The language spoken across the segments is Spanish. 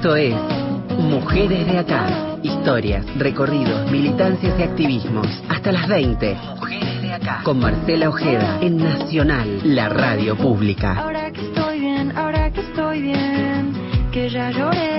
Esto es Mujeres de Acá. Historias, recorridos, militancias y activismos. Hasta las 20. Mujeres de Acá. Con Marcela Ojeda en Nacional, la radio pública. Ahora que estoy bien, ahora que estoy bien. Que ya lloré,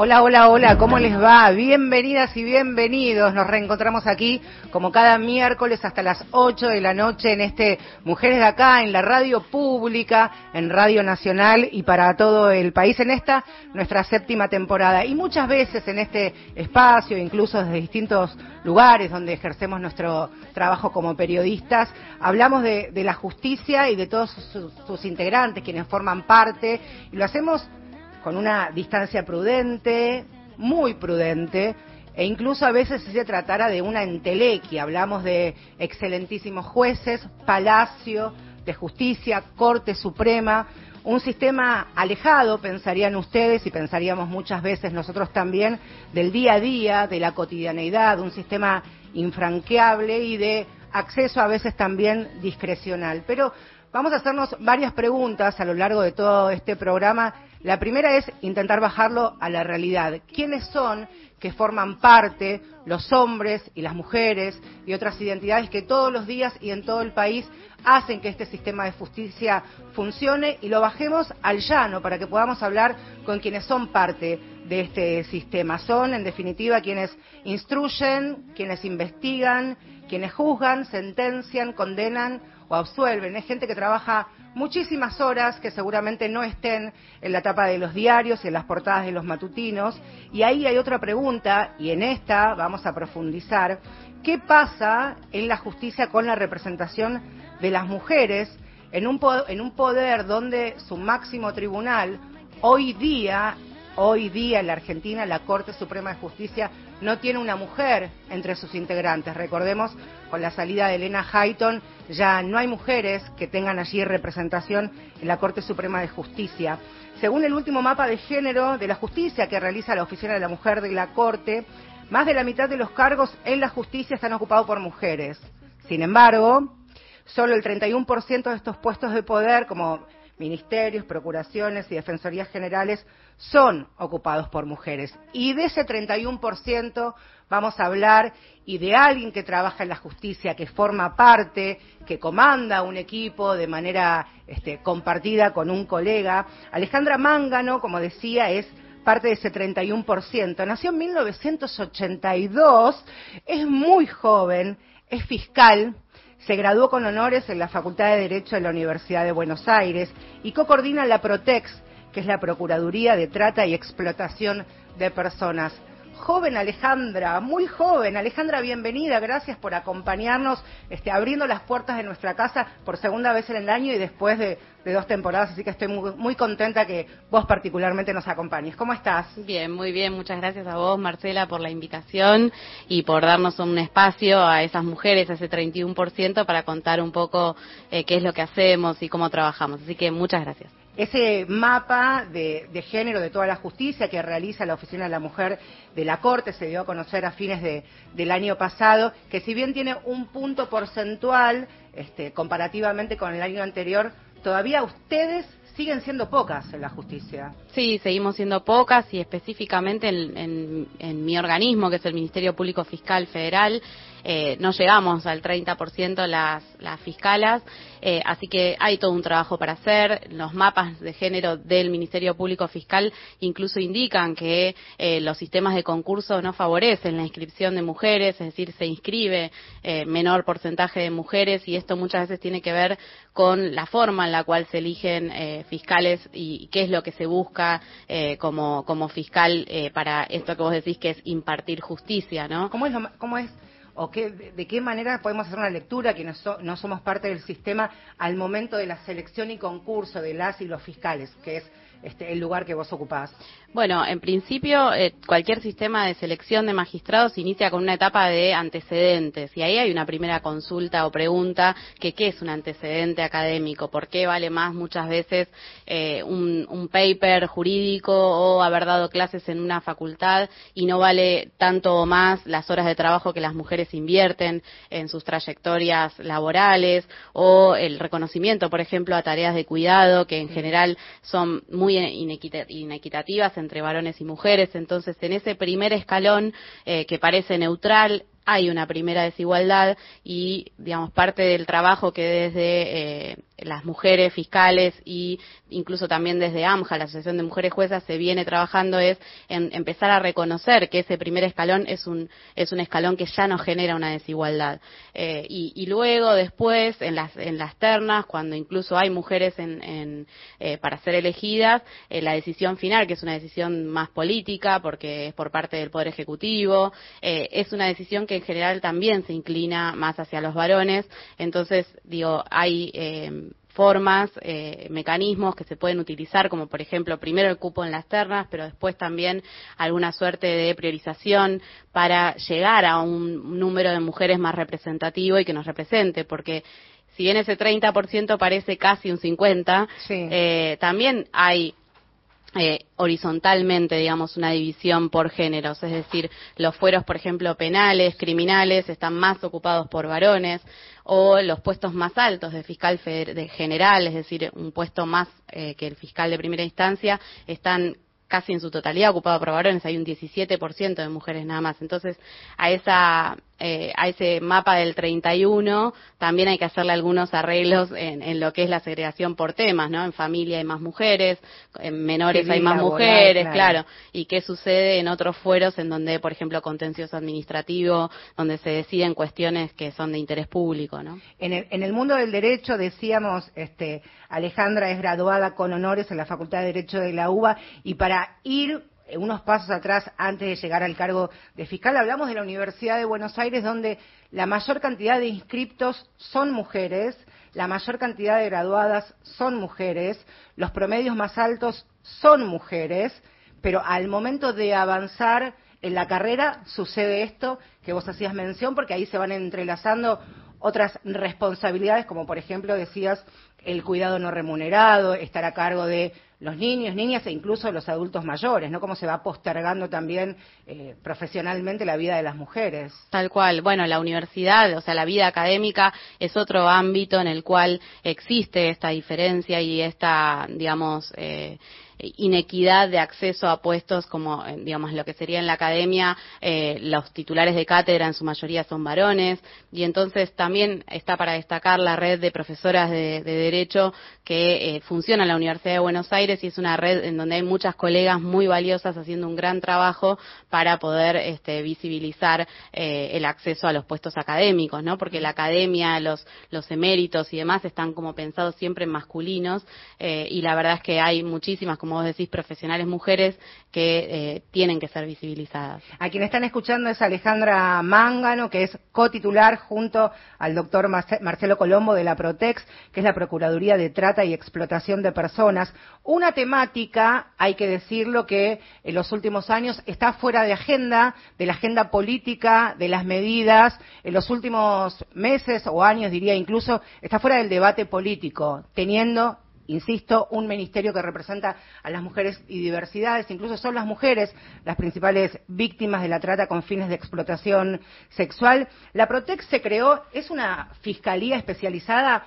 Hola, hola, hola, ¿cómo les va? Bienvenidas y bienvenidos. Nos reencontramos aquí como cada miércoles hasta las 8 de la noche en este Mujeres de Acá, en la radio pública, en Radio Nacional y para todo el país en esta nuestra séptima temporada. Y muchas veces en este espacio, incluso desde distintos lugares donde ejercemos nuestro trabajo como periodistas, hablamos de, de la justicia y de todos sus, sus integrantes, quienes forman parte, y lo hacemos con una distancia prudente, muy prudente, e incluso a veces si se tratara de una entelequia, hablamos de excelentísimos jueces, palacio de justicia, Corte Suprema, un sistema alejado, pensarían ustedes y pensaríamos muchas veces nosotros también, del día a día, de la cotidianeidad, un sistema infranqueable y de acceso a veces también discrecional. Pero vamos a hacernos varias preguntas a lo largo de todo este programa la primera es intentar bajarlo a la realidad. ¿Quiénes son que forman parte los hombres y las mujeres y otras identidades que todos los días y en todo el país hacen que este sistema de justicia funcione y lo bajemos al llano para que podamos hablar con quienes son parte de este sistema. Son, en definitiva, quienes instruyen, quienes investigan, quienes juzgan, sentencian, condenan o absuelven. Es gente que trabaja muchísimas horas que seguramente no estén en la tapa de los diarios y en las portadas de los matutinos. Y ahí hay otra pregunta, y en esta vamos a profundizar. ¿Qué pasa en la justicia con la representación de las mujeres en un, en un poder donde su máximo tribunal hoy día Hoy día en la Argentina la Corte Suprema de Justicia no tiene una mujer entre sus integrantes. Recordemos, con la salida de Elena Hayton, ya no hay mujeres que tengan allí representación en la Corte Suprema de Justicia. Según el último mapa de género de la justicia que realiza la Oficina de la Mujer de la Corte, más de la mitad de los cargos en la justicia están ocupados por mujeres. Sin embargo, solo el 31% de estos puestos de poder, como ministerios, procuraciones y defensorías generales son ocupados por mujeres. Y de ese 31% vamos a hablar y de alguien que trabaja en la justicia, que forma parte, que comanda un equipo de manera este, compartida con un colega. Alejandra Mángano, como decía, es parte de ese 31%. Nació en 1982, es muy joven, es fiscal, se graduó con honores en la Facultad de Derecho de la Universidad de Buenos Aires y co-coordina la Protex, que es la Procuraduría de Trata y Explotación de Personas joven Alejandra, muy joven. Alejandra, bienvenida, gracias por acompañarnos, este, abriendo las puertas de nuestra casa por segunda vez en el año y después de, dos temporadas, así que estoy muy, muy, contenta que vos particularmente nos acompañes. ¿Cómo estás? Bien, muy bien, muchas gracias a vos, Marcela, por la invitación y por darnos un espacio a esas mujeres, a ese 31%, para contar un poco eh, qué es lo que hacemos y cómo trabajamos. Así que muchas gracias ese mapa de, género de toda la justicia que realiza la Oficina de la Mujer de la Corte se dio a conocer a fines del año pasado, que si bien tiene un punto porcentual este, comparativamente con el año anterior, todavía ustedes siguen siendo pocas en la justicia. Sí, seguimos siendo pocas y específicamente en mi organismo, que es el Ministerio Público Fiscal Federal, eh, no llegamos al 30% las, las fiscalas, eh, así que hay todo un trabajo para hacer. Los mapas de género del Ministerio Público Fiscal incluso indican que eh, los sistemas de concurso no favorecen la inscripción de mujeres, es decir, se inscribe menor porcentaje de mujeres y esto muchas veces tiene que ver con la forma en la cual se eligen fiscales y qué es lo que se busca como, como fiscal para esto que vos decís que es impartir justicia, ¿no? ¿Cómo es, cómo es o qué, de qué manera podemos hacer una lectura que no, somos parte del sistema al momento de la selección y concurso de las y los fiscales, que es este, el lugar que vos ocupás? Bueno, en principio, eh, cualquier sistema de selección de magistrados inicia con una etapa de antecedentes y ahí hay una primera consulta o pregunta que qué es un antecedente académico, por qué vale más muchas veces eh, un, un, paper jurídico o haber dado clases en una facultad y no vale tanto o más las horas de trabajo que las mujeres invierten en sus trayectorias laborales o el reconocimiento, por ejemplo, a tareas de cuidado que en general son muy inequitativas entre varones y mujeres. Entonces, en ese primer escalón eh, que parece neutral, hay una primera desigualdad y, digamos, parte del trabajo que desde eh, las mujeres fiscales y incluso también desde AMJA, la Asociación de Mujeres Juezas, se viene trabajando es en empezar a reconocer que ese primer escalón es un, es un escalón que ya no genera una desigualdad. Eh, y, luego, después, en las, en las ternas, cuando incluso hay mujeres en, en, eh, para ser elegidas, eh, la decisión final, que es una decisión más política, porque es por parte del Poder Ejecutivo, es una decisión que en general también se inclina más hacia los varones. Entonces, digo, hay eh, formas, eh, mecanismos que se pueden utilizar, como por ejemplo, primero el cupo en las ternas, pero después también alguna suerte de priorización para llegar a un número de mujeres más representativo y que nos represente, porque si bien ese 30% parece casi un 50%, sí. eh, también hay eh, horizontalmente, digamos, una división por géneros, es decir, los fueros, por ejemplo, penales, criminales, están más ocupados por varones, o los puestos más altos de fiscal de general, es decir, un puesto más eh, que el fiscal de primera instancia, están casi en su totalidad ocupados por varones, hay un 17% de mujeres nada más. Entonces, a esa eh, a ese mapa del 31 también hay que hacerle algunos arreglos en, en, lo que es la segregación por temas, ¿no? En familia hay más mujeres, en menores hay más laboral, mujeres, claro. claro. Y qué sucede en otros fueros en donde, por ejemplo, contencioso administrativo, donde se deciden cuestiones que son de interés público, ¿no? En el, en el mundo del derecho, decíamos, este, Alejandra es graduada con honores en la Facultad de Derecho de la UBA y para ir unos pasos atrás antes de llegar al cargo de fiscal, hablamos de la Universidad de Buenos Aires, donde la mayor cantidad de inscriptos son mujeres, la mayor cantidad de graduadas son mujeres, los promedios más altos son mujeres, pero al momento de avanzar en la carrera sucede esto que vos hacías mención, porque ahí se van entrelazando otras responsabilidades, como por ejemplo decías el cuidado no remunerado, estar a cargo de los niños, niñas e incluso los adultos mayores, ¿no? Cómo se va postergando también eh, profesionalmente la vida de las mujeres. Tal cual. Bueno, la universidad, o sea, la vida académica es otro ámbito en el cual existe esta diferencia y esta, digamos, eh, inequidad de acceso a puestos como, digamos, lo que sería en la academia, eh, los titulares de cátedra en su mayoría son varones, y entonces también está para destacar la red de profesoras de, de Derecho que eh, funciona en la Universidad de Buenos Aires y es una red en donde hay muchas colegas muy valiosas haciendo un gran trabajo para poder este, visibilizar eh, el acceso a los puestos académicos, ¿no? Porque la academia, los, los eméritos y demás están como pensados siempre en masculinos eh, y la verdad es que hay muchísimas, como decís, profesionales mujeres que eh, tienen que ser visibilizadas. A quien están escuchando es Alejandra Mángano, que es cotitular junto al doctor Marcelo Colombo de la Protex, que es la Procuraduría de Trata y Explotación de Personas. Una temática, hay que decirlo, que en los últimos años está fuera de agenda, de la agenda política, de las medidas, en los últimos meses o años diría incluso, está fuera del debate político, teniendo insisto, un ministerio que representa a las mujeres y diversidades, incluso son las mujeres las principales víctimas de la trata con fines de explotación sexual. La Protex se creó, es una fiscalía especializada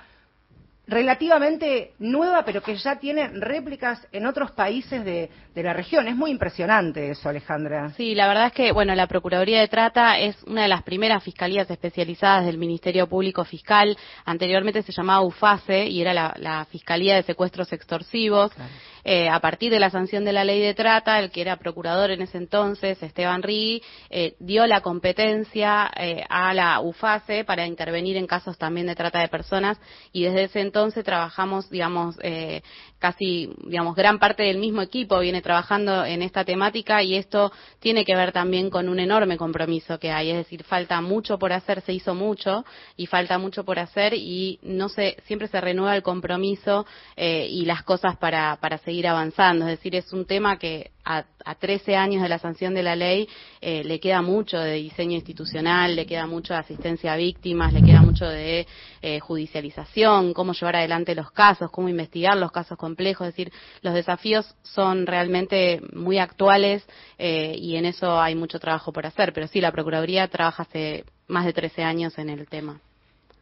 relativamente nueva, pero que ya tiene réplicas en otros países de, de, la región. Es muy impresionante eso, Alejandra. Sí, la verdad es que, bueno, la Procuraduría de Trata es una de las primeras fiscalías especializadas del Ministerio Público Fiscal. Anteriormente se llamaba UFACE y era la, la Fiscalía de Secuestros Extorsivos. Claro. Eh, a partir de la sanción de la ley de trata, el que era procurador en ese entonces, Esteban Rigui, eh, dio la competencia eh, a la UFACE para intervenir en casos también de trata de personas. Y desde ese entonces trabajamos, digamos, eh, casi, digamos, gran parte del mismo equipo viene trabajando en esta temática y esto tiene que ver también con un enorme compromiso que hay, es decir, falta mucho por hacer, se hizo mucho y falta mucho por hacer y no se, siempre se renueva el compromiso y las cosas para, para seguir seguir avanzando. Es decir, es un tema que a, 13 años de la sanción de la ley eh, le queda mucho de diseño institucional, le queda mucho de asistencia a víctimas, le queda mucho de eh, judicialización, cómo llevar adelante los casos, cómo investigar los casos complejos. Es decir, los desafíos son realmente muy actuales eh, y en eso hay mucho trabajo por hacer. Pero sí, la Procuraduría trabaja hace más de 13 años en el tema.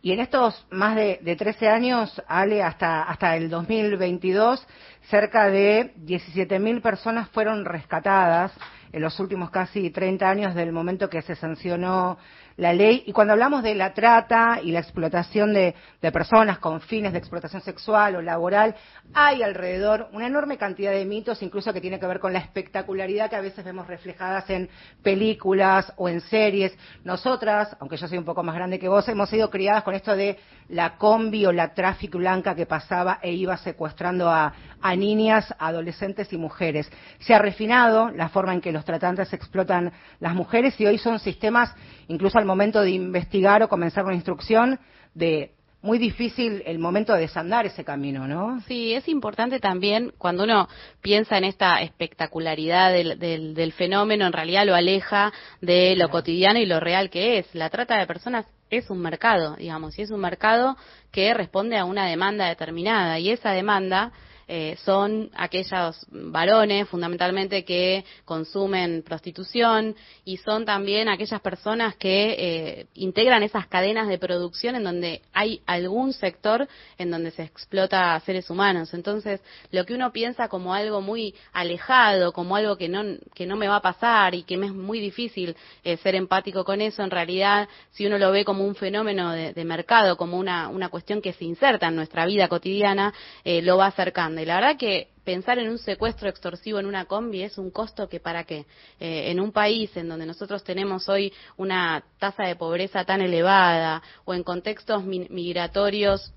Y en estos más de, de 13 años, Ale, hasta, hasta el 2022, cerca de 17.000 personas fueron rescatadas en los últimos casi 30 años del momento que se sancionó la ley. Y cuando hablamos de la trata y la explotación de, personas con fines de explotación sexual o laboral, hay alrededor una enorme cantidad de mitos, incluso que tiene que ver con la espectacularidad que a veces vemos reflejadas en películas o en series. Nosotras, aunque yo soy un poco más grande que vos, hemos sido criadas con esto de la combi o la tráfico blanca que pasaba e iba secuestrando a, a niñas, adolescentes y mujeres. Se ha refinado la forma en que los tratantes explotan las mujeres y hoy son sistemas, incluso al momento de investigar o comenzar una instrucción, de muy difícil el momento de desandar ese camino, ¿no? Sí, es importante también cuando uno piensa en esta espectacularidad del, del, fenómeno, en realidad lo aleja de lo cotidiano y lo real que es. La trata de personas es un mercado, digamos, y es un mercado que responde a una demanda determinada y esa demanda eh, son aquellos varones fundamentalmente que consumen prostitución y son también aquellas personas que eh, integran esas cadenas de producción en donde hay algún sector en donde se explota a seres humanos. Entonces, lo que uno piensa como algo muy alejado, como algo que no, que no me va a pasar y que me es muy difícil eh, ser empático con eso, en realidad, si uno lo ve como un fenómeno de, de mercado, como una, una cuestión que se inserta en nuestra vida cotidiana, lo va acercando la verdad que pensar en un secuestro extorsivo en una combi es un costo que para qué. Eh, en un país en donde nosotros tenemos hoy una tasa de pobreza tan elevada o en contextos migratorios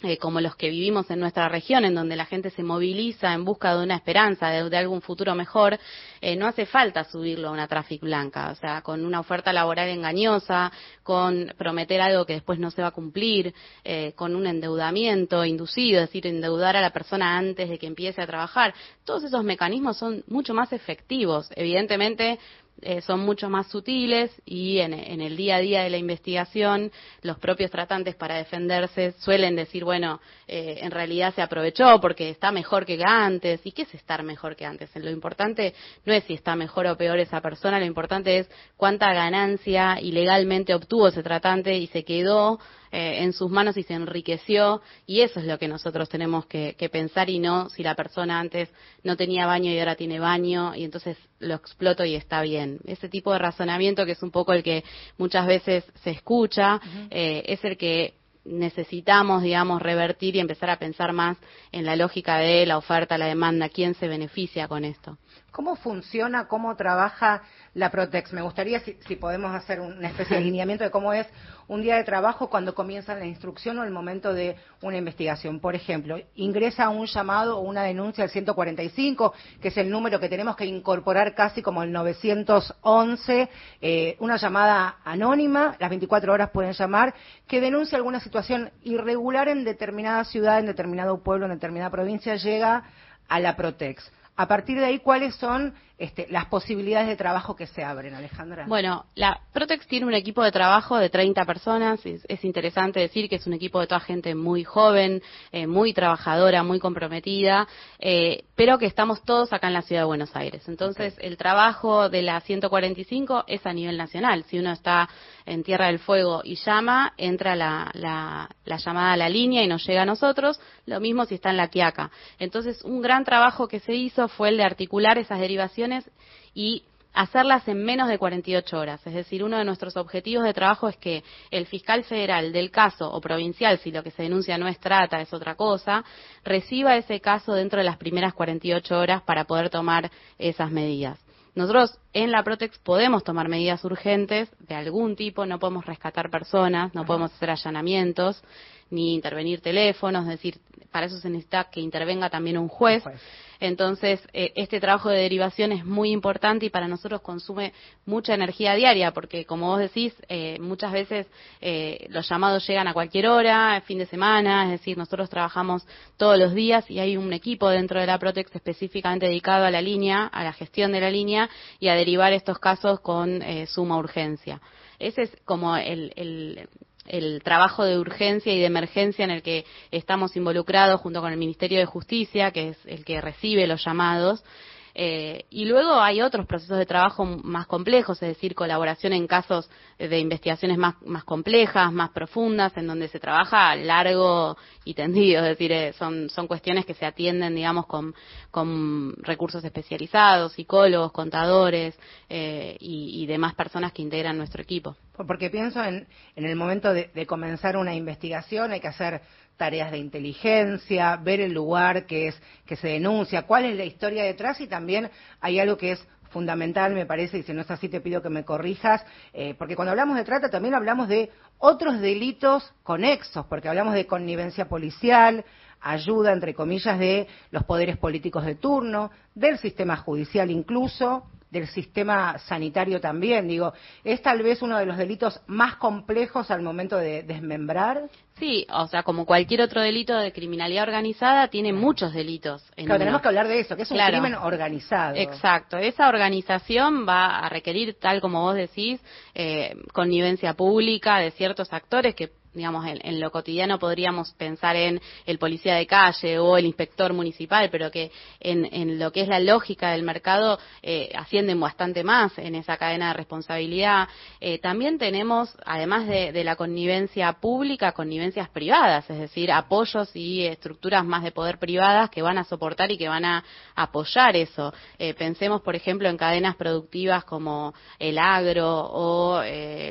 eh, como los que vivimos en nuestra región, en donde la gente se moviliza en busca de una esperanza, de, algún futuro mejor, eh, no hace falta subirlo a una tráfico blanca, o sea, con una oferta laboral engañosa, con prometer algo que después no se va a cumplir, eh, con un endeudamiento inducido, es decir, endeudar a la persona antes de que empiece a trabajar. Todos esos mecanismos son mucho más efectivos. Evidentemente, eh, son mucho más sutiles y en, el día a día de la investigación los propios tratantes para defenderse suelen decir, bueno, eh, en realidad se aprovechó porque está mejor que antes. ¿Y qué es estar mejor que antes? Lo importante no es si está mejor o peor esa persona, lo importante es cuánta ganancia ilegalmente obtuvo ese tratante y se quedó eh, en sus manos y se enriqueció y eso es lo que nosotros tenemos que, pensar y no si la persona antes no tenía baño y ahora tiene baño y entonces lo exploto y está bien. Ese tipo de razonamiento que es un poco el que muchas veces se escucha eh, es el que necesitamos, digamos, revertir y empezar a pensar más en la lógica de la oferta, la demanda, quién se beneficia con esto. ¿Cómo funciona, cómo trabaja la Protex? Me gustaría si, podemos hacer una especie de alineamiento de cómo es un día de trabajo cuando comienza la instrucción o el momento de una investigación. Por ejemplo, ingresa un llamado o una denuncia al 145, que es el número que tenemos que incorporar casi como el 911, eh, una llamada anónima, las 24 horas pueden llamar, que denuncia alguna situación irregular en determinada ciudad, en determinado pueblo, en determinada provincia, llega a la Protex. A partir de ahí, ¿cuáles son este, las posibilidades de trabajo que se abren, Alejandra? Bueno, la Protex tiene un equipo de trabajo de 30 personas. Es, interesante decir que es un equipo de toda gente muy joven, eh, muy trabajadora, muy comprometida, eh, pero que estamos todos acá en la ciudad de Buenos Aires. Entonces, el trabajo de la 145 es a nivel nacional. Si uno está en Tierra del Fuego y llama, entra la, la llamada a la línea y nos llega a nosotros. Lo mismo si está en la Quiaca. Entonces, un gran trabajo que se hizo fue el de articular esas derivaciones y hacerlas en menos de 48 horas. Es decir, uno de nuestros objetivos de trabajo es que el fiscal federal del caso o provincial, si lo que se denuncia no es trata, es otra cosa, reciba ese caso dentro de las primeras 48 horas para poder tomar esas medidas. Nosotros en la Protex podemos tomar medidas urgentes de algún tipo, no podemos rescatar personas, no podemos hacer allanamientos, ni intervenir teléfonos, es decir, para eso se necesita que intervenga también un juez. Entonces, eh, este trabajo de derivación es muy importante y para nosotros consume mucha energía diaria, porque como vos decís, eh, muchas veces eh, los llamados llegan a cualquier hora, fin de semana, es decir, nosotros trabajamos todos los días y hay un equipo dentro de la Protex específicamente dedicado a la línea, a la gestión de la línea y a derivar estos casos con suma urgencia. Ese es como el, el trabajo de urgencia y de emergencia en el que estamos involucrados junto con el Ministerio de Justicia, que es el que recibe los llamados. Eh, y luego hay otros procesos de trabajo más complejos, es decir, colaboración en casos de investigaciones más, complejas, más profundas, en donde se trabaja largo y tendido, es decir, eh, son, son cuestiones que se atienden, digamos, con, con recursos especializados, psicólogos, contadores eh, y, demás personas que integran nuestro equipo. Porque pienso en, en el momento de comenzar una investigación, hay que hacer tareas de inteligencia, ver el lugar que es que se denuncia, cuál es la historia detrás y también hay algo que es fundamental, me parece, y si no es así te pido que me corrijas, eh, porque cuando hablamos de trata también hablamos de otros delitos conexos, porque hablamos de connivencia policial, ayuda, entre comillas, de los poderes políticos de turno, del sistema judicial incluso, del sistema sanitario también. Digo, ¿es tal vez uno de los delitos más complejos al momento de desmembrar? Sí, o sea, como cualquier otro delito de criminalidad organizada, tiene muchos delitos. En claro, tenemos que hablar de eso, que es un crimen organizado. Exacto, esa organización va a requerir, tal como vos decís, eh, connivencia pública de ciertos actores que digamos, en, lo cotidiano podríamos pensar en el policía de calle o el inspector municipal, pero que en, lo que es la lógica del mercado eh, ascienden bastante más en esa cadena de responsabilidad. Eh, también tenemos, además de, la connivencia pública, connivencias privadas, es decir, apoyos y estructuras más de poder privadas que van a soportar y que van a apoyar eso. Eh, pensemos, por ejemplo, en cadenas productivas como el agro o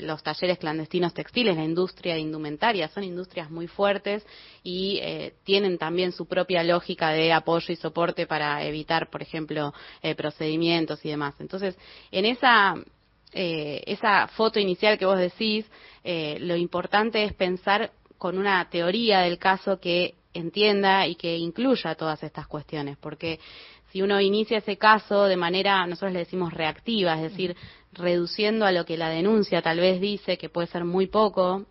los talleres clandestinos textiles, la industria de indumentaria son industrias muy fuertes y eh, tienen también su propia lógica de apoyo y soporte para evitar, por ejemplo, eh, procedimientos y demás. Entonces, en esa, eh, esa foto inicial que vos decís, lo importante es pensar con una teoría del caso que entienda y que incluya todas estas cuestiones, porque si uno inicia ese caso de manera, nosotros le decimos reactiva, es decir, reduciendo a lo que la denuncia tal vez dice, que puede ser muy poco,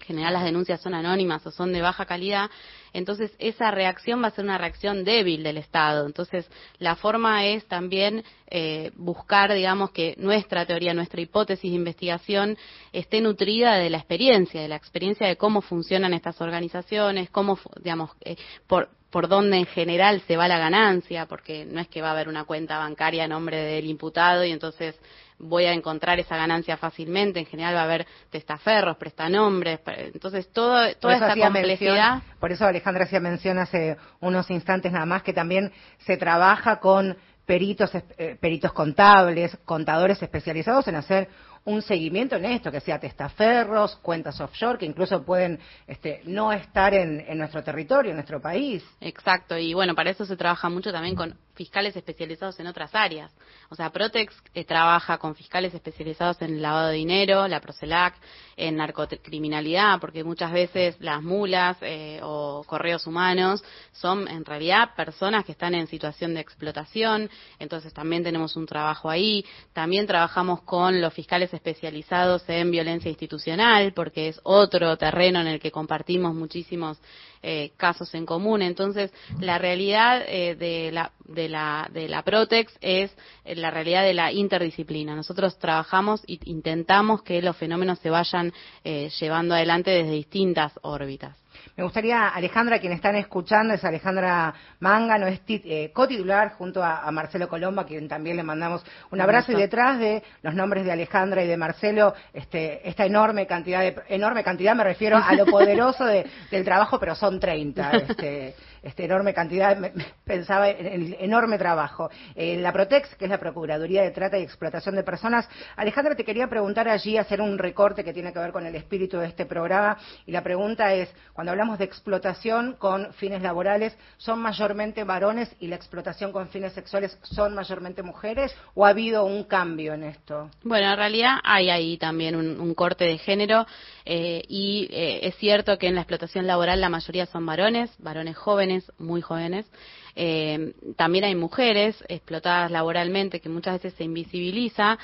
general las denuncias son anónimas o son de baja calidad, entonces esa reacción va a ser una reacción débil del Estado. Entonces la forma es también eh, buscar, digamos, que nuestra teoría, nuestra hipótesis de investigación esté nutrida de la experiencia, de la experiencia de cómo funcionan estas organizaciones, cómo, digamos, eh, por, por dónde en general se va la ganancia, porque no es que va a haber una cuenta bancaria a nombre del imputado y entonces voy a encontrar esa ganancia fácilmente. En general va a haber testaferros, prestanombres. Entonces, todo, toda esta complejidad. por eso Alejandra hacía mención hace unos instantes nada más que también se trabaja con peritos, eh, peritos contables, contadores especializados en hacer un seguimiento en esto, que sea testaferros, cuentas offshore, que incluso pueden este, no estar en, en, nuestro territorio, en nuestro país. Exacto, y bueno, para eso se trabaja mucho también con fiscales especializados en otras áreas. O sea, Protex eh, trabaja con fiscales especializados en lavado de dinero, la Procelac, en narcocriminalidad, porque muchas veces las mulas eh, o correos humanos son en realidad personas que están en situación de explotación, entonces también tenemos un trabajo ahí. También trabajamos con los fiscales especializados en violencia institucional, porque es otro terreno en el que compartimos muchísimos eh, casos en común. Entonces, la realidad eh, de, la, de, la, de la Protex es eh, la realidad de la interdisciplina. Nosotros trabajamos e intentamos que los fenómenos se vayan llevando adelante desde distintas órbitas. Me gustaría, Alejandra, quien están escuchando, es Alejandra Manga, no es eh, cotitular junto a, Marcelo Colombo, a quien también le mandamos un abrazo. Y detrás de los nombres de Alejandra y de Marcelo, este, esta enorme cantidad, de, enorme cantidad, me refiero a lo poderoso del trabajo, pero son 30. Este, este, enorme cantidad, pensaba en el enorme trabajo. Eh, la Protex, que es la Procuraduría de Trata y Explotación de Personas. Alejandra, te quería preguntar allí, hacer un recorte que tiene que ver con el espíritu de este programa. Y la pregunta es, cuando hablamos de explotación con fines laborales, ¿son mayormente varones y la explotación con fines sexuales son mayormente mujeres? ¿O ha habido un cambio en esto? Bueno, en realidad hay ahí también un, corte de género. Eh, y eh, es cierto que en la explotación laboral la mayoría son varones, varones jóvenes muy jóvenes. Eh, también hay mujeres explotadas laboralmente que muchas veces se invisibiliza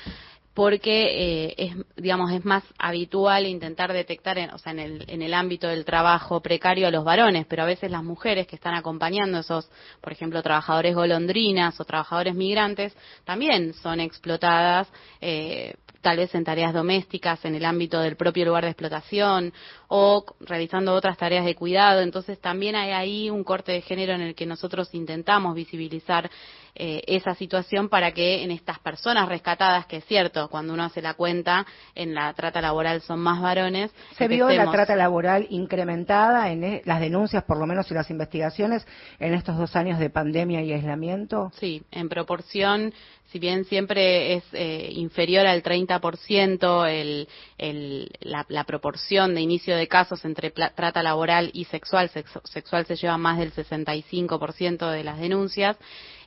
porque eh, es, digamos, es más habitual intentar detectar, en, o sea, en el, en el ámbito del trabajo precario a los varones, pero a veces las mujeres que están acompañando esos, por ejemplo, trabajadores golondrinas o trabajadores migrantes, también son explotadas eh, tal vez en tareas domésticas, en el ámbito del propio lugar de explotación o realizando otras tareas de cuidado. Entonces también hay ahí un corte de género en el que nosotros intentamos visibilizar eh, esa situación para que en estas personas rescatadas, que es cierto, cuando uno hace la cuenta, en la trata laboral son más varones. ¿Se vio la trata laboral incrementada en e, las denuncias, por lo menos, y las investigaciones en estos dos años de pandemia y aislamiento? Sí, en proporción si bien siempre es eh, inferior al 30% el, el, la, la, proporción de inicio de casos entre trata laboral y sexual, sexual se lleva más del 65% de las denuncias,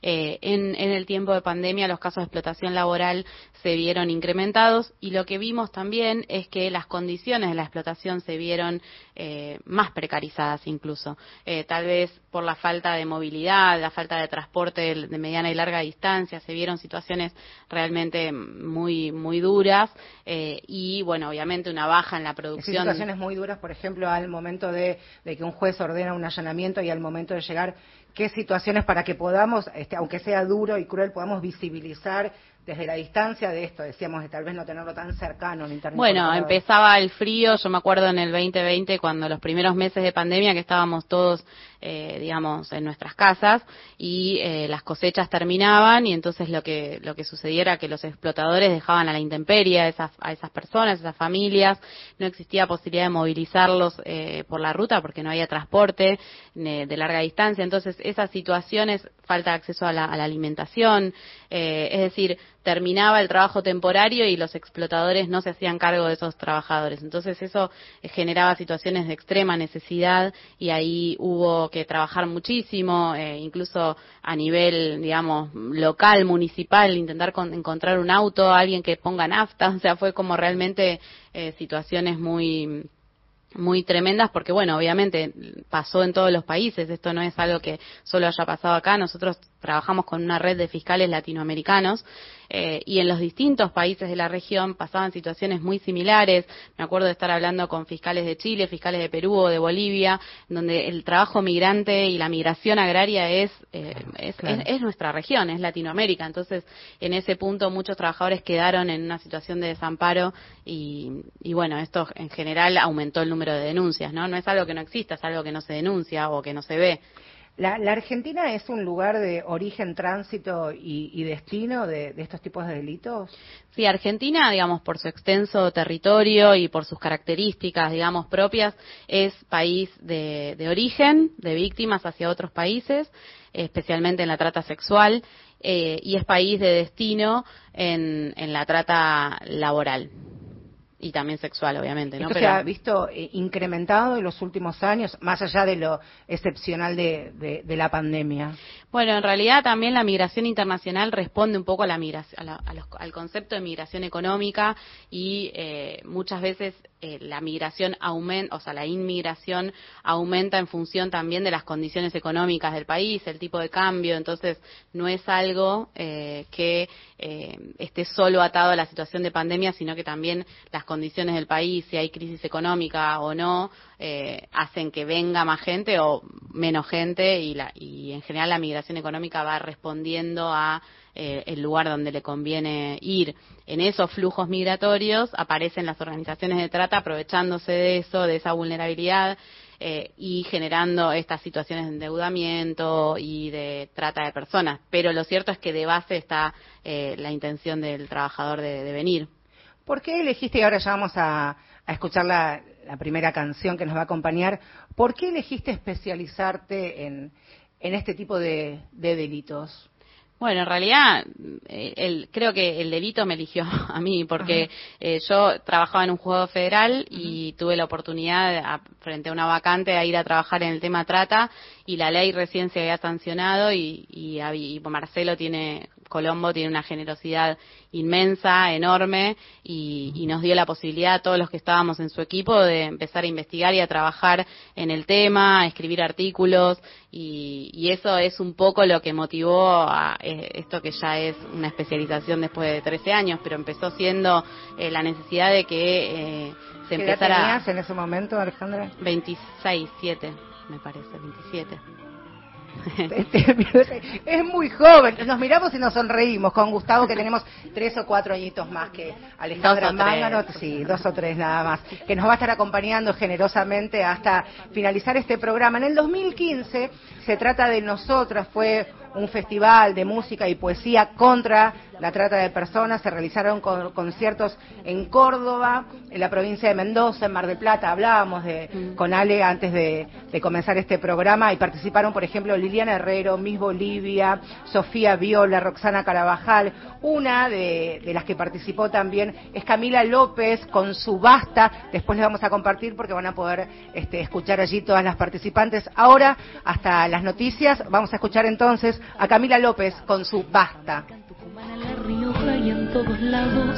eh, en, en, el tiempo de pandemia los casos de explotación laboral se vieron incrementados y lo que vimos también es que las condiciones de la explotación se vieron eh, más precarizadas incluso. Eh, tal vez por la falta de movilidad, la falta de transporte de mediana y larga distancia, se vieron situaciones realmente muy, muy duras eh, y, bueno, obviamente una baja en la producción. Situaciones muy duras, por ejemplo, al momento de, de que un juez ordena un allanamiento y al momento de llegar qué situaciones para que podamos, este, aunque sea duro y cruel, podamos visibilizar desde la distancia de esto, decíamos, de tal vez no tenerlo tan cercano en Internet. Bueno, empezaba el frío, yo me acuerdo en el 2020, cuando los primeros meses de pandemia, que estábamos todos, eh, digamos, en nuestras casas y eh, las cosechas terminaban y entonces lo que, lo que sucedía era que los explotadores dejaban a la intemperie a esas, a esas personas, a esas familias, no existía posibilidad de movilizarlos eh, por la ruta porque no había transporte de larga distancia, entonces esas situaciones, falta de acceso a la, a la alimentación, es decir, terminaba el trabajo temporario y los explotadores no se hacían cargo de esos trabajadores. Entonces eso eh, generaba situaciones de extrema necesidad y ahí hubo que trabajar muchísimo, eh, incluso a nivel, digamos, local, municipal, intentar encontrar un auto, alguien que ponga nafta, o sea, fue como realmente eh, situaciones muy muy tremendas porque bueno obviamente pasó en todos los países. Esto no es algo que solo haya pasado acá. Nosotros trabajamos con una red de fiscales latinoamericanos eh, y en los distintos países de la región pasaban situaciones muy similares. Me acuerdo de estar hablando con fiscales de Chile, fiscales de Perú o de Bolivia, donde el trabajo migrante y la migración agraria es, eh, es, es, nuestra región, es Latinoamérica. Entonces, en ese punto muchos trabajadores quedaron en una situación de desamparo y, y bueno, esto en general aumentó el número de denuncias, ¿no? No es algo que no exista, es algo que no se denuncia o que no se ve. La, Argentina es un lugar de origen, tránsito y, destino de, estos tipos de delitos? Sí, Argentina, digamos, por su extenso territorio y por sus características, digamos, propias, es país de, origen de víctimas hacia otros países, especialmente en la trata sexual, eh, y es país de destino en la trata laboral y también sexual, obviamente. ¿no? Esto se ha visto eh, incrementado en los últimos años, más allá de lo excepcional de, de, la pandemia. Bueno, en realidad también la migración internacional responde un poco a la migración, al concepto de migración económica y eh, muchas veces eh, la migración aumenta, o sea, la inmigración aumenta en función también de las condiciones económicas del país, el tipo de cambio, entonces no es algo eh, que eh, esté solo atado a la situación de pandemia, sino que también las condiciones del país, si hay crisis económica o no, hacen que venga más gente o menos gente y, la, y en general la migración económica va respondiendo a eh, el lugar donde le conviene ir. En esos flujos migratorios aparecen las organizaciones de trata aprovechándose de eso, de esa vulnerabilidad. Eh, y generando estas situaciones de endeudamiento y de trata de personas. Pero lo cierto es que de base está eh, la intención del trabajador de, venir. ¿Por qué elegiste, y ahora ya vamos a, escuchar la, primera canción que nos va a acompañar, ¿por qué elegiste especializarte en, este tipo de delitos? Bueno, en realidad eh, el, creo que el delito me eligió a mí porque eh, yo trabajaba en un juego federal y tuve la oportunidad frente a una vacante de ir a trabajar en el tema trata y la ley recién se había sancionado y, y, y Marcelo tiene Colombo tiene una generosidad inmensa, enorme, y, nos dio la posibilidad a todos los que estábamos en su equipo de empezar a investigar y a trabajar en el tema, a escribir artículos, y, eso es un poco lo que motivó a eh, esto que ya es una especialización después de 13 años, pero empezó siendo eh, la necesidad de que eh, se ¿Qué empezara... Edad tenías en ese momento, Alejandra? 26, 7, me parece, 27. es muy joven. Nos miramos y nos sonreímos con Gustavo, que tenemos tres o cuatro añitos más que Alejandra Mángano, sí, dos o tres nada más, que nos va a estar acompañando generosamente hasta finalizar este programa. En el 2015 se trata de nosotras, fue un festival de música y poesía contra la trata de personas. Se realizaron conciertos en Córdoba, en la provincia de Mendoza, en Mar del Plata. Hablábamos de, mm. con Ale antes de, comenzar este programa y participaron, por ejemplo, Liliana Herrero, Miss Bolivia, Sofía Viola, Roxana Carabajal. Una de, las que participó también es Camila López con su basta. Después les vamos a compartir porque van a poder este, escuchar allí todas las participantes. Ahora, hasta las noticias, vamos a escuchar entonces a Camila López con su basta. En La en.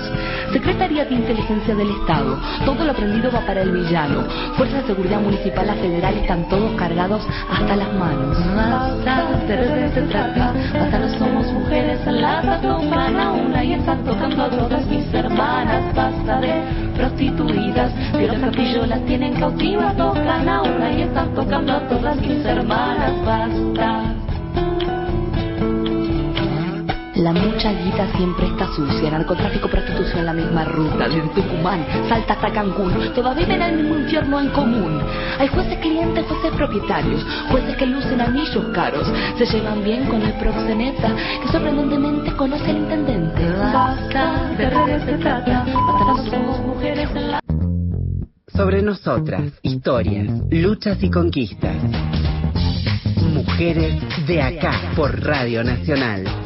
Secretaría de Inteligencia del Estado. Todo lo aprendido va para el villano. Fuerza de Seguridad Municipal, a federal están todos cargados hasta las manos. Basta, de se trata. Basta, no somos mujeres. Las tocan a una y están tocando a todas mis hermanas. Basta de prostituidas. Pero Capillo las tienen cautivas. Tocan a una y están tocando a todas mis hermanas. Basta. La mucha guita siempre está sucia, narcotráfico, prostitución, la misma ruta, desde Tucumán, Salta hasta Cancún, todas viven el mismo infierno en común. Hay jueces clientes, jueces propietarios, jueces que lucen anillos caros, se llevan bien con el proxeneta, que sorprendentemente conoce al intendente. Basta, de redes se trata, basta somos mujeres en la... Sobre nosotras, historias, luchas y conquistas. Mujeres de acá por Radio Nacional.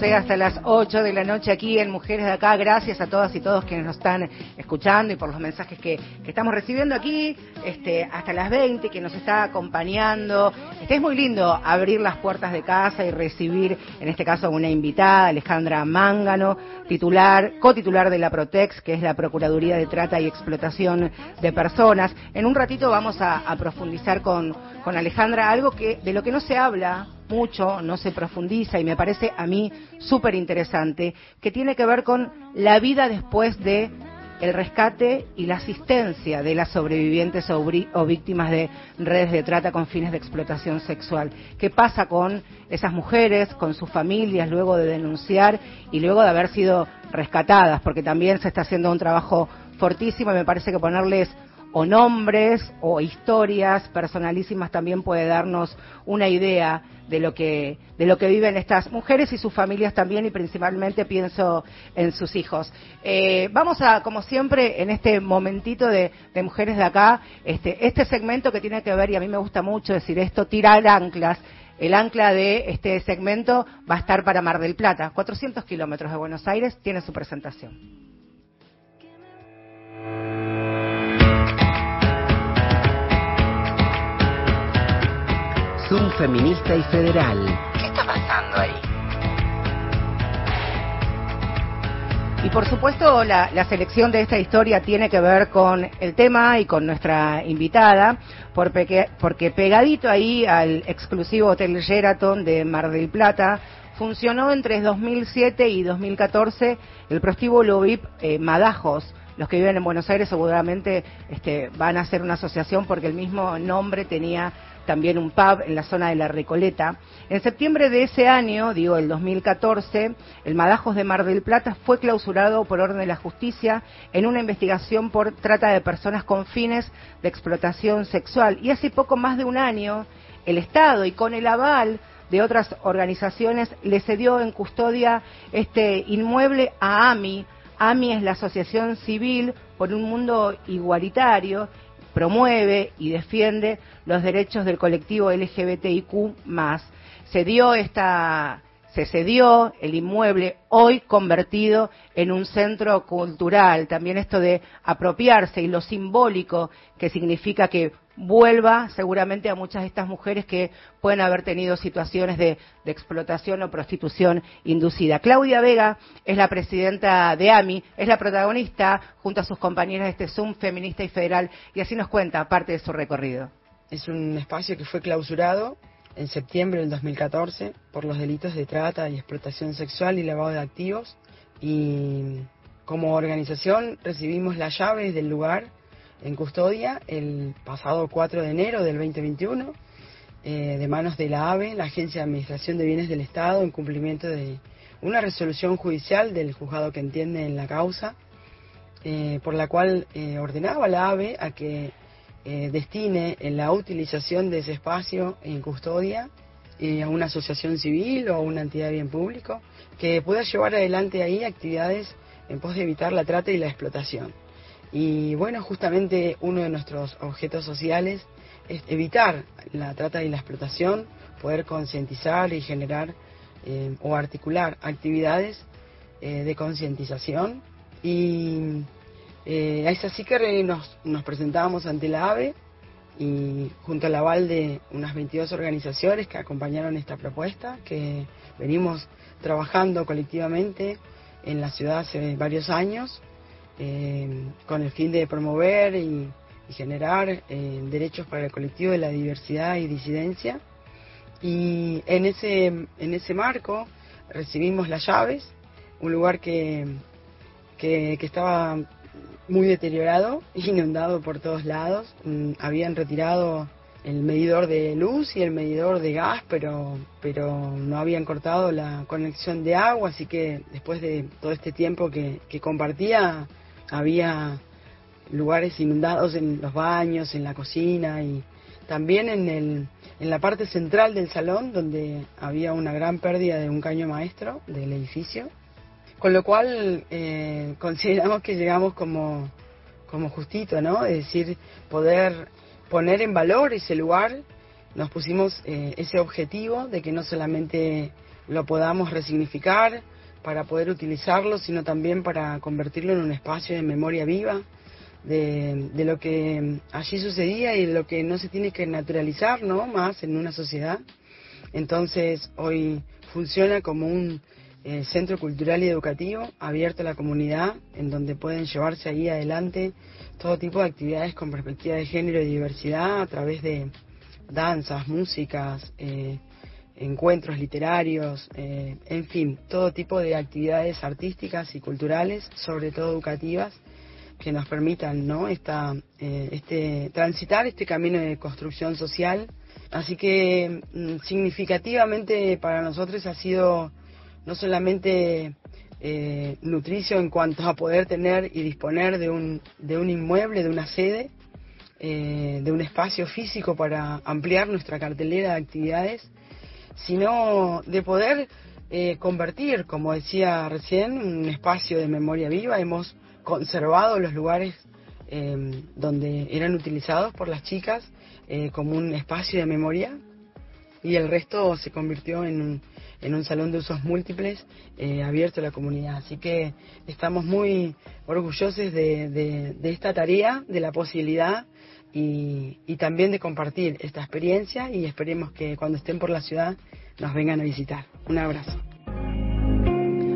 Eh, hasta las 8 de la noche aquí en Mujeres de Acá. Gracias a todas y todos quienes nos están escuchando y por los mensajes que, estamos recibiendo aquí este, hasta las 20, que nos está acompañando. Este, es muy lindo abrir las puertas de casa y recibir, en este caso, una invitada, Alejandra Mángano, titular, cotitular de la Protex, que es la Procuraduría de Trata y Explotación de Personas. En un ratito vamos a, a profundizar con, con Alejandra algo que de lo que no se habla mucho, no se profundiza y me parece a mí súper interesante, que tiene que ver con la vida después de el rescate y la asistencia de las sobrevivientes o, víctimas de redes de trata con fines de explotación sexual. ¿Qué pasa con esas mujeres, con sus familias, luego de denunciar y luego de haber sido rescatadas? Porque también se está haciendo un trabajo fortísimo y me parece que ponerles o nombres o historias personalísimas también puede darnos una idea de lo que de lo que viven estas mujeres y sus familias también y principalmente pienso en sus hijos. Eh, vamos a como siempre en este momentito de, mujeres de acá este este segmento que tiene que ver y a mí me gusta mucho decir esto tirar anclas. El ancla de este segmento va a estar para Mar del Plata 400 kilómetros de Buenos Aires tiene su presentación feminista y federal. ¿Qué está pasando ahí? Y por supuesto la, selección de esta historia tiene que ver con el tema y con nuestra invitada, porque, porque pegadito ahí al exclusivo Hotel Sheraton de Mar del Plata, funcionó entre 2007 y 2014 el prostíbulo VIP eh, Madajos. Los que viven en Buenos Aires seguramente este, van a hacer una asociación porque el mismo nombre tenía también un pub en la zona de la Recoleta. En septiembre de ese año, digo el 2014, el Madajos de Mar del Plata fue clausurado por orden de la justicia en una investigación por trata de personas con fines de explotación sexual. Y hace poco más de un año, el Estado y con el aval de otras organizaciones le cedió en custodia este inmueble a AMI. AMI es la Asociación Civil por un Mundo Igualitario promueve y defiende los derechos del colectivo LGBTIQ+. Se dio esta se cedió el inmueble, hoy convertido en un centro cultural. También esto de apropiarse y lo simbólico que significa que vuelva seguramente a muchas de estas mujeres que pueden haber tenido situaciones de, explotación o prostitución inducida. Claudia Vega es la presidenta de AMI, es la protagonista junto a sus compañeras de este Zoom feminista y federal y así nos cuenta parte de su recorrido. Es un espacio que fue clausurado en septiembre del 2014 por los delitos de trata y explotación sexual y lavado de activos y como organización recibimos las llaves del lugar en custodia el pasado 4 de enero del 2021 eh, de manos de la AVE, la Agencia de Administración de Bienes del Estado, en cumplimiento de una resolución judicial del juzgado que entiende en la causa, eh, por la cual eh, ordenaba la AVE a que destine en la utilización de ese espacio en custodia a una asociación civil o a una entidad de bien público que pueda llevar adelante ahí actividades en pos de evitar la trata y la explotación. Y bueno, justamente uno de nuestros objetos sociales es evitar la trata y la explotación, poder concientizar y generar eh, o articular actividades eh, de concientización. Y eh, es así que nos, nos presentábamos ante la AVE y junto al aval de unas 22 organizaciones que acompañaron esta propuesta, que venimos trabajando colectivamente en la ciudad hace varios años eh, con el fin de promover y, generar eh, derechos para el colectivo de la diversidad y disidencia. Y en ese, en ese marco recibimos las llaves, un lugar que, que, estaba muy deteriorado, inundado por todos lados. Mm, habían retirado el medidor de luz y el medidor de gas, pero, pero no habían cortado la conexión de agua, así que después de todo este tiempo que, que compartía, había lugares inundados en los baños, en la cocina y también en, el, en la parte central del salón donde había una gran pérdida de un caño maestro del edificio. Con lo cual eh, consideramos que llegamos como, como justito, ¿no? Es decir, poder poner en valor ese lugar, nos pusimos eh, ese objetivo de que no solamente lo podamos resignificar, para poder utilizarlo, sino también para convertirlo en un espacio de memoria viva de, de, lo que allí sucedía y de lo que no se tiene que naturalizar ¿no? más en una sociedad. Entonces hoy funciona como un eh, centro cultural y educativo abierto a la comunidad, en donde pueden llevarse ahí adelante todo tipo de actividades con perspectiva de género y diversidad a través de danzas, músicas, eh, encuentros literarios, eh, en fin, todo tipo de actividades artísticas y culturales, sobre todo educativas, que nos permitan ¿no? Esta, eh, este, transitar este camino de construcción social. Así que mm, significativamente para nosotros ha sido no solamente eh, nutricio en cuanto a poder tener y disponer de un, de un inmueble, de una sede, de un espacio físico para ampliar nuestra cartelera de actividades, sino de poder eh, convertir, como decía recién, un espacio de memoria viva. Hemos conservado los lugares eh, donde eran utilizados por las chicas eh, como un espacio de memoria y el resto se convirtió en un, en un salón de usos múltiples abierto a la comunidad. Así que estamos muy orgullosos de, de esta tarea, de la posibilidad y, también de compartir esta experiencia y esperemos que cuando estén por la ciudad nos vengan a visitar. Un abrazo.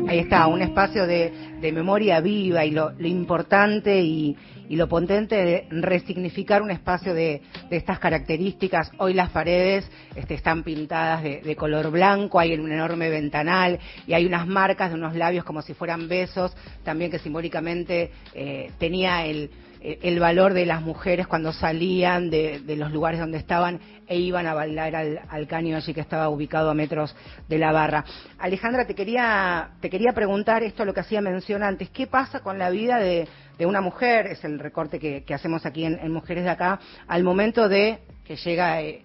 Ahí está, un espacio de, memoria viva y lo, importante y, lo potente de resignificar un espacio de, estas características. Hoy las paredes este, están pintadas de, color blanco, hay un enorme ventanal y hay unas marcas de unos labios como si fueran besos, también que simbólicamente eh, tenía el el valor de las mujeres cuando salían de, los lugares donde estaban e iban a bailar al, caño allí que estaba ubicado a metros de la barra. Alejandra, te quería, te quería preguntar esto, lo que hacía mención antes, ¿qué pasa con la vida de, una mujer? Es el recorte que, hacemos aquí en, Mujeres de Acá, al momento de que llega... Eh,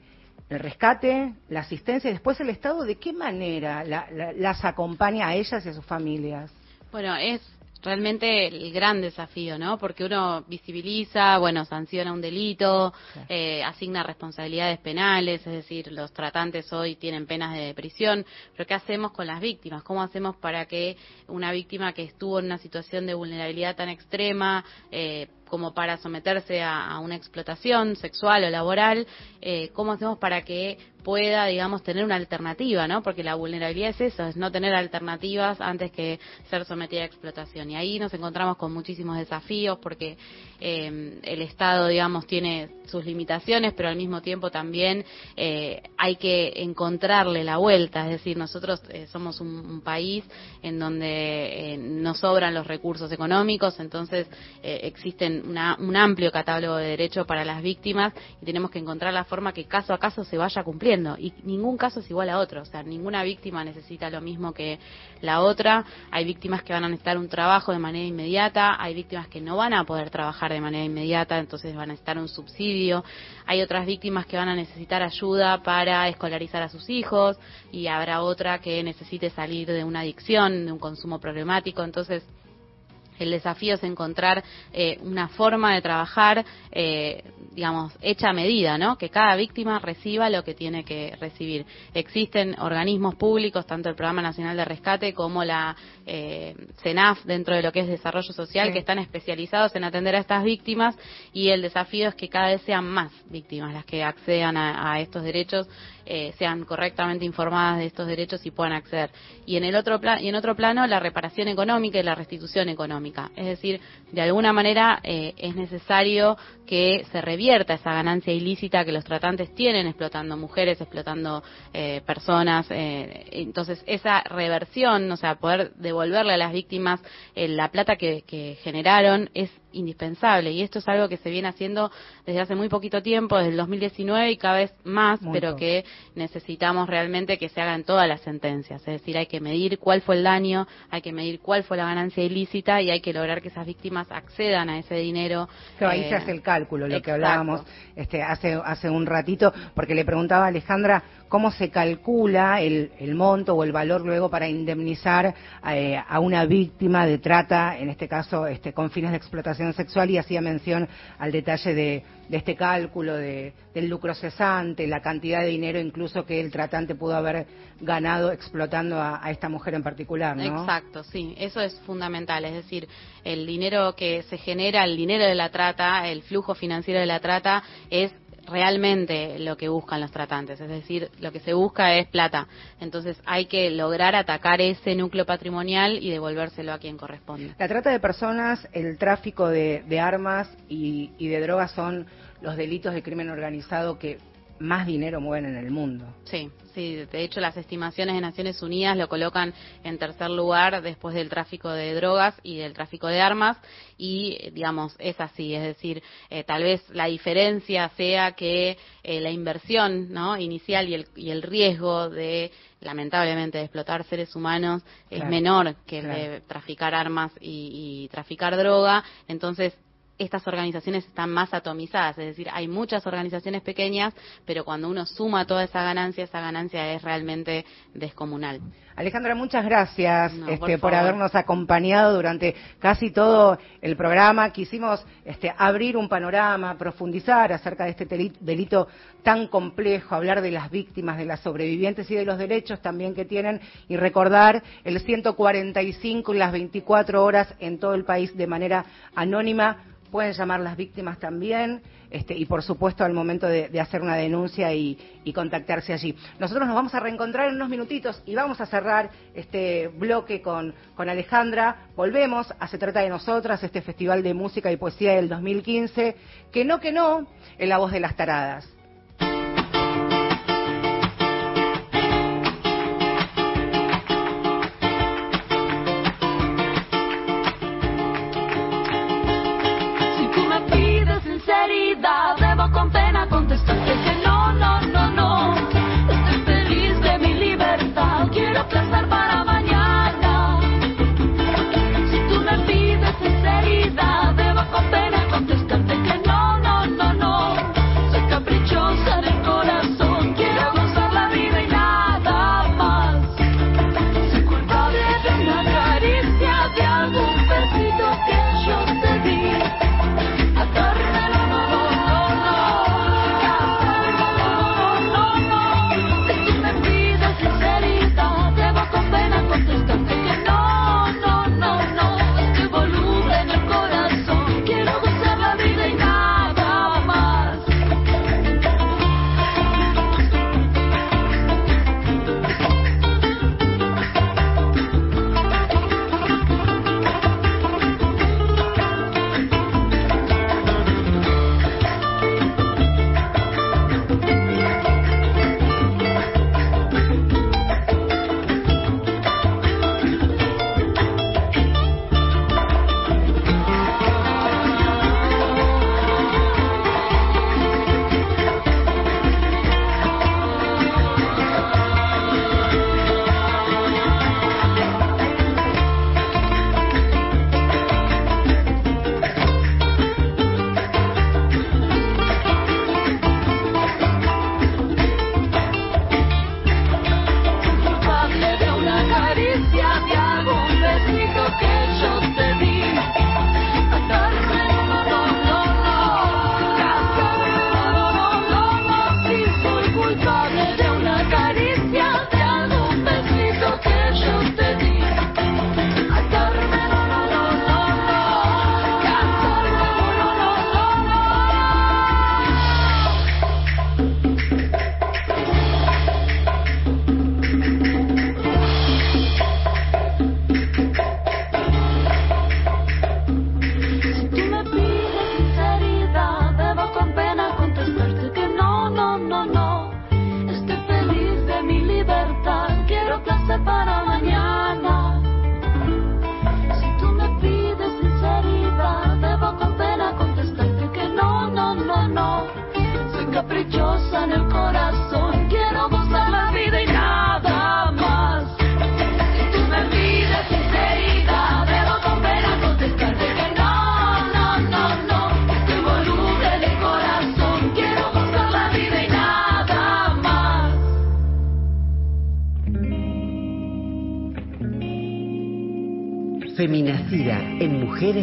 el rescate, la asistencia y después el Estado, ¿de qué manera las acompaña a ellas y a sus familias? Bueno, es realmente el gran desafío, ¿no? Porque uno visibiliza, bueno, sanciona un delito, eh, asigna responsabilidades penales, es decir, los tratantes hoy tienen penas de prisión, pero ¿qué hacemos con las víctimas? ¿Cómo hacemos para que una víctima que estuvo en una situación de vulnerabilidad tan extrema, eh, como para someterse a, una explotación sexual o laboral, eh, ¿cómo hacemos para que pueda, digamos, tener una alternativa, ¿no? Porque la vulnerabilidad es eso, es no tener alternativas antes que ser sometida a explotación. Y ahí nos encontramos con muchísimos desafíos porque eh, el Estado, digamos, tiene sus limitaciones, pero al mismo tiempo también eh, hay que encontrarle la vuelta. Es decir, nosotros eh, somos un, país en donde nos sobran los recursos económicos, entonces existen un amplio catálogo de derechos para las víctimas y tenemos que encontrar la forma que caso a caso se vaya cumpliendo. Y ningún caso es igual a otro, o sea, ninguna víctima necesita lo mismo que la otra, hay víctimas que van a necesitar un trabajo de manera inmediata, hay víctimas que no van a poder trabajar de manera inmediata, entonces van a necesitar un subsidio, hay otras víctimas que van a necesitar ayuda para escolarizar a sus hijos y habrá otra que necesite salir de una adicción, de un consumo problemático, entonces el desafío es encontrar eh, una forma de trabajar, eh, digamos, hecha a medida, ¿no? Que cada víctima reciba lo que tiene que recibir. Existen organismos públicos, tanto el Programa Nacional de Rescate como la eh, CENAF, dentro de lo que es desarrollo social, que están especializados en atender a estas víctimas y el desafío es que cada vez sean más víctimas las que accedan a estos derechos eh, sean correctamente informadas de estos derechos y puedan acceder. Y en el otro y en otro plano la reparación económica y la restitución económica. Es decir, de alguna manera eh, es necesario que se revierta esa ganancia ilícita que los tratantes tienen explotando mujeres, explotando eh, personas. entonces esa reversión, o sea, poder devolverle a las víctimas la plata que, que generaron es indispensable y esto es algo que se viene haciendo desde hace muy poquito tiempo, desde el 2019 y cada vez más, pero que necesitamos realmente que se hagan todas las sentencias, es decir, hay que medir cuál fue el daño, hay que medir cuál fue la ganancia ilícita y hay que lograr que esas víctimas accedan a ese dinero. que ahí se hace el cálculo, lo que hablábamos este, hace, hace un ratito, porque le preguntaba a Alejandra cómo se calcula el, el monto o el valor luego para indemnizar eh, a una víctima de trata, en este caso este, con fines de explotación sexual, y hacía mención al detalle de, este cálculo de, del lucro cesante, la cantidad de dinero incluso que el tratante pudo haber ganado explotando a, a esta mujer en particular. ¿no? Exacto, sí, eso es fundamental, es decir, el dinero que se genera, el dinero de la trata, el flujo financiero de la trata es realmente lo que buscan los tratantes, es decir, lo que se busca es plata. Entonces hay que lograr atacar ese núcleo patrimonial y devolvérselo a quien corresponde. La trata de personas, el tráfico de, armas y, y de drogas son los delitos de crimen organizado que más dinero mueven en el mundo. Sí, sí, de hecho las estimaciones de Naciones Unidas lo colocan en tercer lugar después del tráfico de drogas y del tráfico de armas y digamos es así, es decir, eh, tal vez la diferencia sea que eh, la inversión ¿no? inicial y el, y el riesgo de lamentablemente de explotar seres humanos es menor que el de traficar armas y, y traficar droga, entonces estas organizaciones están más atomizadas, es decir, hay muchas organizaciones pequeñas, pero cuando uno suma toda esa ganancia, esa ganancia es realmente descomunal. Alejandra, muchas gracias este, por, habernos acompañado durante casi todo el programa. Quisimos este, abrir un panorama, profundizar acerca de este delito tan complejo, hablar de las víctimas, de las sobrevivientes y de los derechos también que tienen y recordar el 145 y las 24 horas en todo el país de manera anónima. Pueden llamar las víctimas también este, y por supuesto al momento de, hacer una denuncia y, contactarse allí. Nosotros nos vamos a reencontrar en unos minutitos y vamos a cerrar este bloque con, con Alejandra. Volvemos a Se Trata de Nosotras, este Festival de Música y Poesía del 2015, que no, que no, en la voz de las taradas.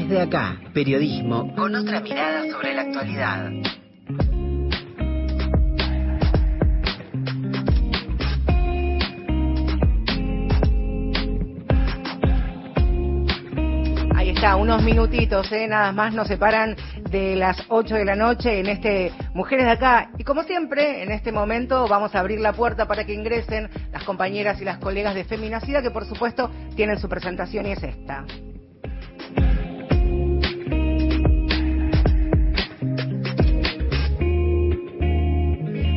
Mujeres de Acá. Periodismo con otra mirada sobre la actualidad. Ahí está, unos minutitos, ¿eh? nada más nos separan de las 8 de la noche en este Mujeres de Acá. Y como siempre, en este momento vamos a abrir la puerta para que ingresen las compañeras y las colegas de Feminacida, que por supuesto tienen su presentación y es esta.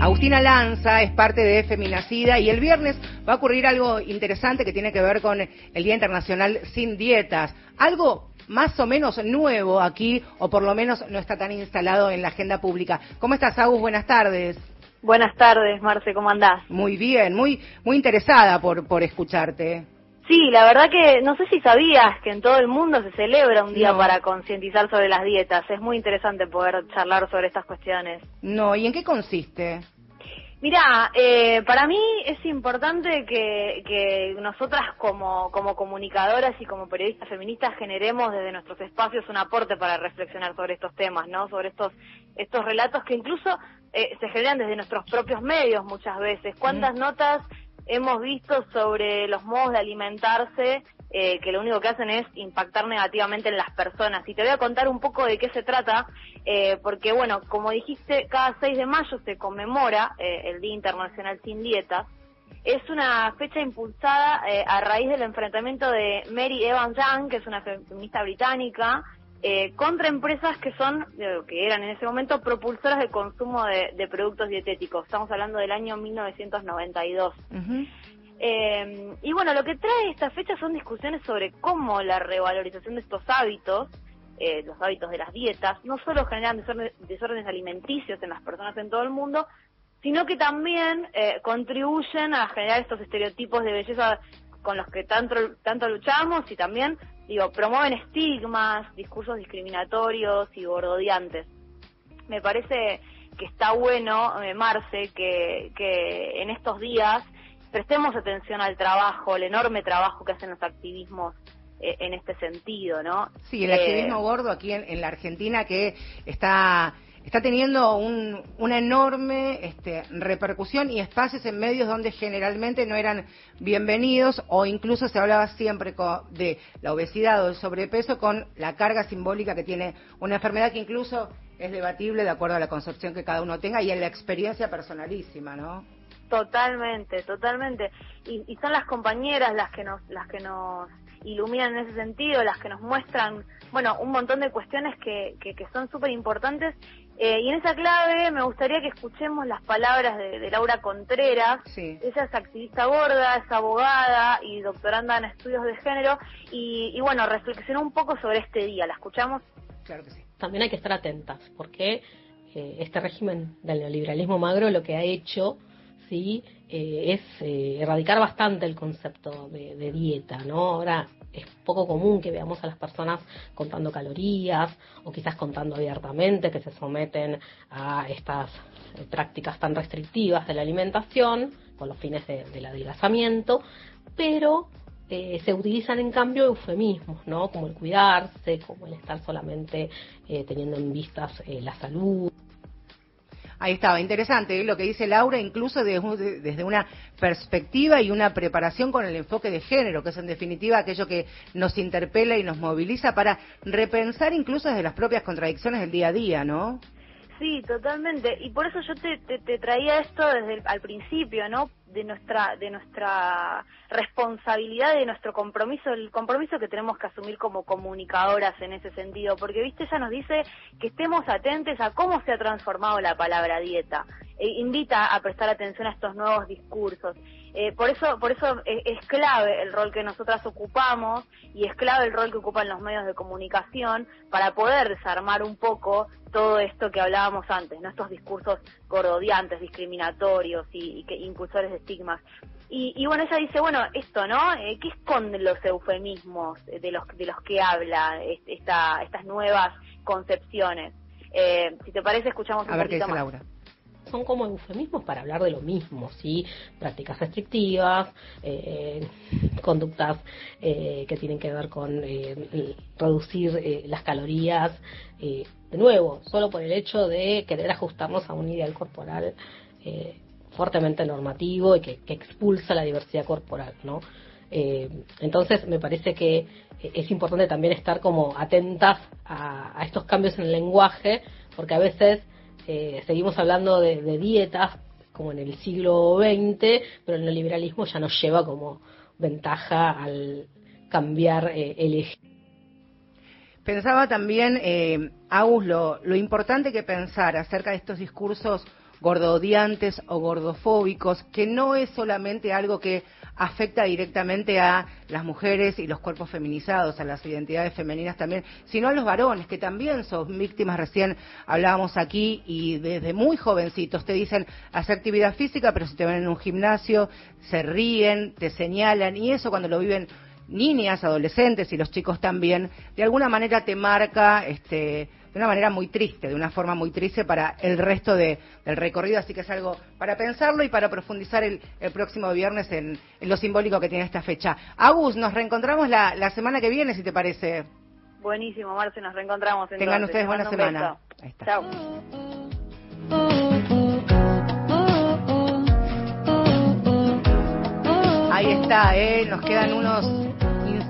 Agustina Lanza es parte de Feminacida y el viernes va a ocurrir algo interesante que tiene que ver con el Día Internacional Sin Dietas. Algo más o menos nuevo aquí, o por lo menos no está tan instalado en la agenda pública. ¿Cómo estás, Agus? Buenas tardes. Buenas tardes, Marce, ¿cómo andás? Muy bien, muy, muy interesada por, por escucharte. Sí, la verdad que no sé si sabías que en todo el mundo se celebra un día No. para concientizar sobre las dietas. Es muy interesante poder charlar sobre estas cuestiones. No, ¿y en qué consiste? Mira, eh, para mí es importante que, que nosotras como, como comunicadoras y como periodistas feministas generemos desde nuestros espacios un aporte para reflexionar sobre estos temas, ¿no? Sobre estos, estos relatos que incluso eh, se generan desde nuestros propios medios muchas veces. ¿Cuántas notas hemos visto sobre los modos de alimentarse eh, que lo único que hacen es impactar negativamente en las personas. Y te voy a contar un poco de qué se trata, eh, porque bueno, como dijiste, cada 6 de mayo se conmemora eh, el Día Internacional Sin Dietas. Es una fecha impulsada eh, a raíz del enfrentamiento de Mary Evans Young, que es una feminista británica, eh, contra empresas que son, que eran en ese momento, propulsoras de consumo de, productos dietéticos. Estamos hablando del año 1992. Ujú. Eh, y bueno, lo que trae esta fecha son discusiones sobre cómo la revalorización de estos hábitos, eh, los hábitos de las dietas, no solo generan desórdenes alimenticios en las personas en todo el mundo, sino que también eh, contribuyen a generar estos estereotipos de belleza con los que tanto, tanto luchamos y también, digo, promueven estigmas, discursos discriminatorios y gordodiantes. Me parece que está bueno, eh, Marce, que, que en estos días prestemos atención al trabajo, el enorme trabajo que hacen los activismos eh, en este sentido, ¿no? Sí, el Eh, activismo gordo aquí en, en la Argentina que está está teniendo un- una enorme este, repercusión y espacios en medios donde generalmente no eran bienvenidos o incluso se hablaba siempre de la obesidad o el sobrepeso con la carga simbólica que tiene una enfermedad que incluso es debatible de acuerdo a la concepción que cada uno tenga y en la experiencia personalísima, ¿no? Totalmente, totalmente. Y, y son las compañeras las que nos, las que nos iluminan en ese sentido, las que nos muestran, bueno, un montón de cuestiones que, que, que son súper importantes. Eh, y en esa clave me gustaría que escuchemos las palabras de, de Laura Contreras. Sí. Ella es activista gorda, es abogada y doctoranda en estudios de género. Y, y bueno, reflexionó un poco sobre este día. ¿La escuchamos? Claro que sí. también hay que estar atentas, porque eh, este régimen del neoliberalismo magro lo que ha hecho sí eh, es eh, erradicar bastante el concepto de, de dieta, ¿no? Ahora es poco común que veamos a las personas contando calorías o quizás contando abiertamente que se someten a estas eh, prácticas tan restrictivas de la alimentación con los fines de- del adelgazamiento, pero eh, se utilizan en cambio eufemismos, ¿no? Como el cuidarse, como el estar solamente eh, teniendo en vistas la salud. Ahí estaba, interesante ¿eh? lo que dice Laura, incluso desde una perspectiva y una preparación con el enfoque de género, que es en definitiva aquello que nos interpela y nos moviliza para repensar incluso desde las propias contradicciones del día a día, ¿no? Sí, totalmente. Y por eso yo te, te, te traía esto desde el, al principio, ¿no? De nuestra, de nuestra responsabilidad, de nuestro compromiso, el compromiso que tenemos que asumir como comunicadoras en ese sentido. Porque, viste, ella nos dice que estemos atentos a cómo se ha transformado la palabra dieta. E invita a prestar atención a estos nuevos discursos. Eh, por eso, por eso es, es clave el rol que nosotras ocupamos y es clave el rol que ocupan los medios de comunicación para poder desarmar un poco todo esto que hablábamos antes, ¿no? estos discursos gordodiantes, discriminatorios y, y que impulsores de estigmas. Y, y bueno, ella dice, bueno, esto, ¿no? Eh, ¿Qué esconden los eufemismos de los, de los que habla est- esta, estas nuevas concepciones? Eh, si te parece, escuchamos A un ver qué dice más. Laura. Son como eufemismos para hablar de lo mismo, ¿sí? Prácticas restrictivas, eh, conductas eh, que tienen que ver con eh, reducir las calorías, de nuevo, solo por el hecho de querer ajustarnos a un ideal corporal fuertemente normativo y que, expulsa la diversidad corporal, ¿no? entonces me parece que es importante también estar como atentas a, a estos cambios en el lenguaje, porque a veces eh, seguimos hablando de, dietas como en el siglo XX, pero el neoliberalismo ya nos lleva como ventaja al cambiar eh, el eje. Pensaba también, eh, Agus, lo, lo importante que pensar acerca de estos discursos gordodiantes o gordofóbicos, que no es solamente algo que afecta directamente a las mujeres y los cuerpos feminizados, a las identidades femeninas también, sino a los varones, que también son víctimas, recién hablábamos aquí, y desde muy jovencitos te dicen hacer actividad física, pero si te ven en un gimnasio, se ríen, te señalan, y eso cuando lo viven niñas, adolescentes y los chicos también, de alguna manera te marca este, de una manera muy triste, de una forma muy triste para el resto del recorrido, así que es algo para pensarlo y para profundizar el, próximo viernes en, lo simbólico que tiene esta fecha. Agus, nos reencontramos la, semana que viene, si te parece. Buenísimo, Marce, nos reencontramos. Tengan ustedes buena semana. Chao. Ahí está, ¿eh? nos quedan unos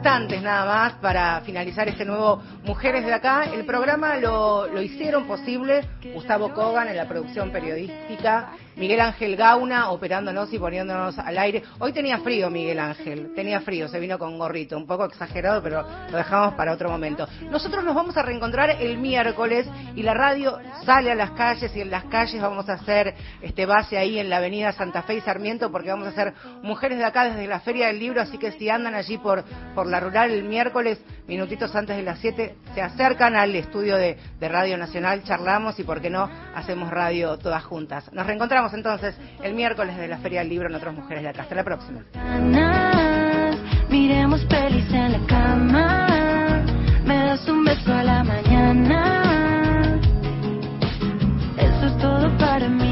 nada más para finalizar este nuevo Mujeres de Acá. El programa lo, lo hicieron posible Gustavo Kogan en la producción periodística, Miguel Ángel Gauna operándonos y poniéndonos al aire. Hoy tenía frío Miguel Ángel, tenía frío, se vino con gorrito, un poco exagerado, pero lo dejamos para otro momento. Nosotros nos vamos a reencontrar el miércoles y la radio sale a las calles y en las calles vamos a hacer este base ahí en la avenida Santa Fe y Sarmiento porque vamos a hacer Mujeres de Acá desde la Feria del Libro, así que si andan allí por, por la rural el miércoles, minutitos antes de las 7, se acercan al estudio de, de Radio Nacional, charlamos y por qué no hacemos radio todas juntas. Nos reencontramos entonces el miércoles de la Feria del Libro en Otras Mujeres de Acá. Hasta la próxima. Eso es todo para mí.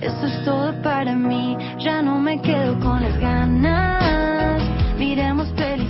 Eso es todo para mí, ya no me quedo con las ganas. Miremos películas.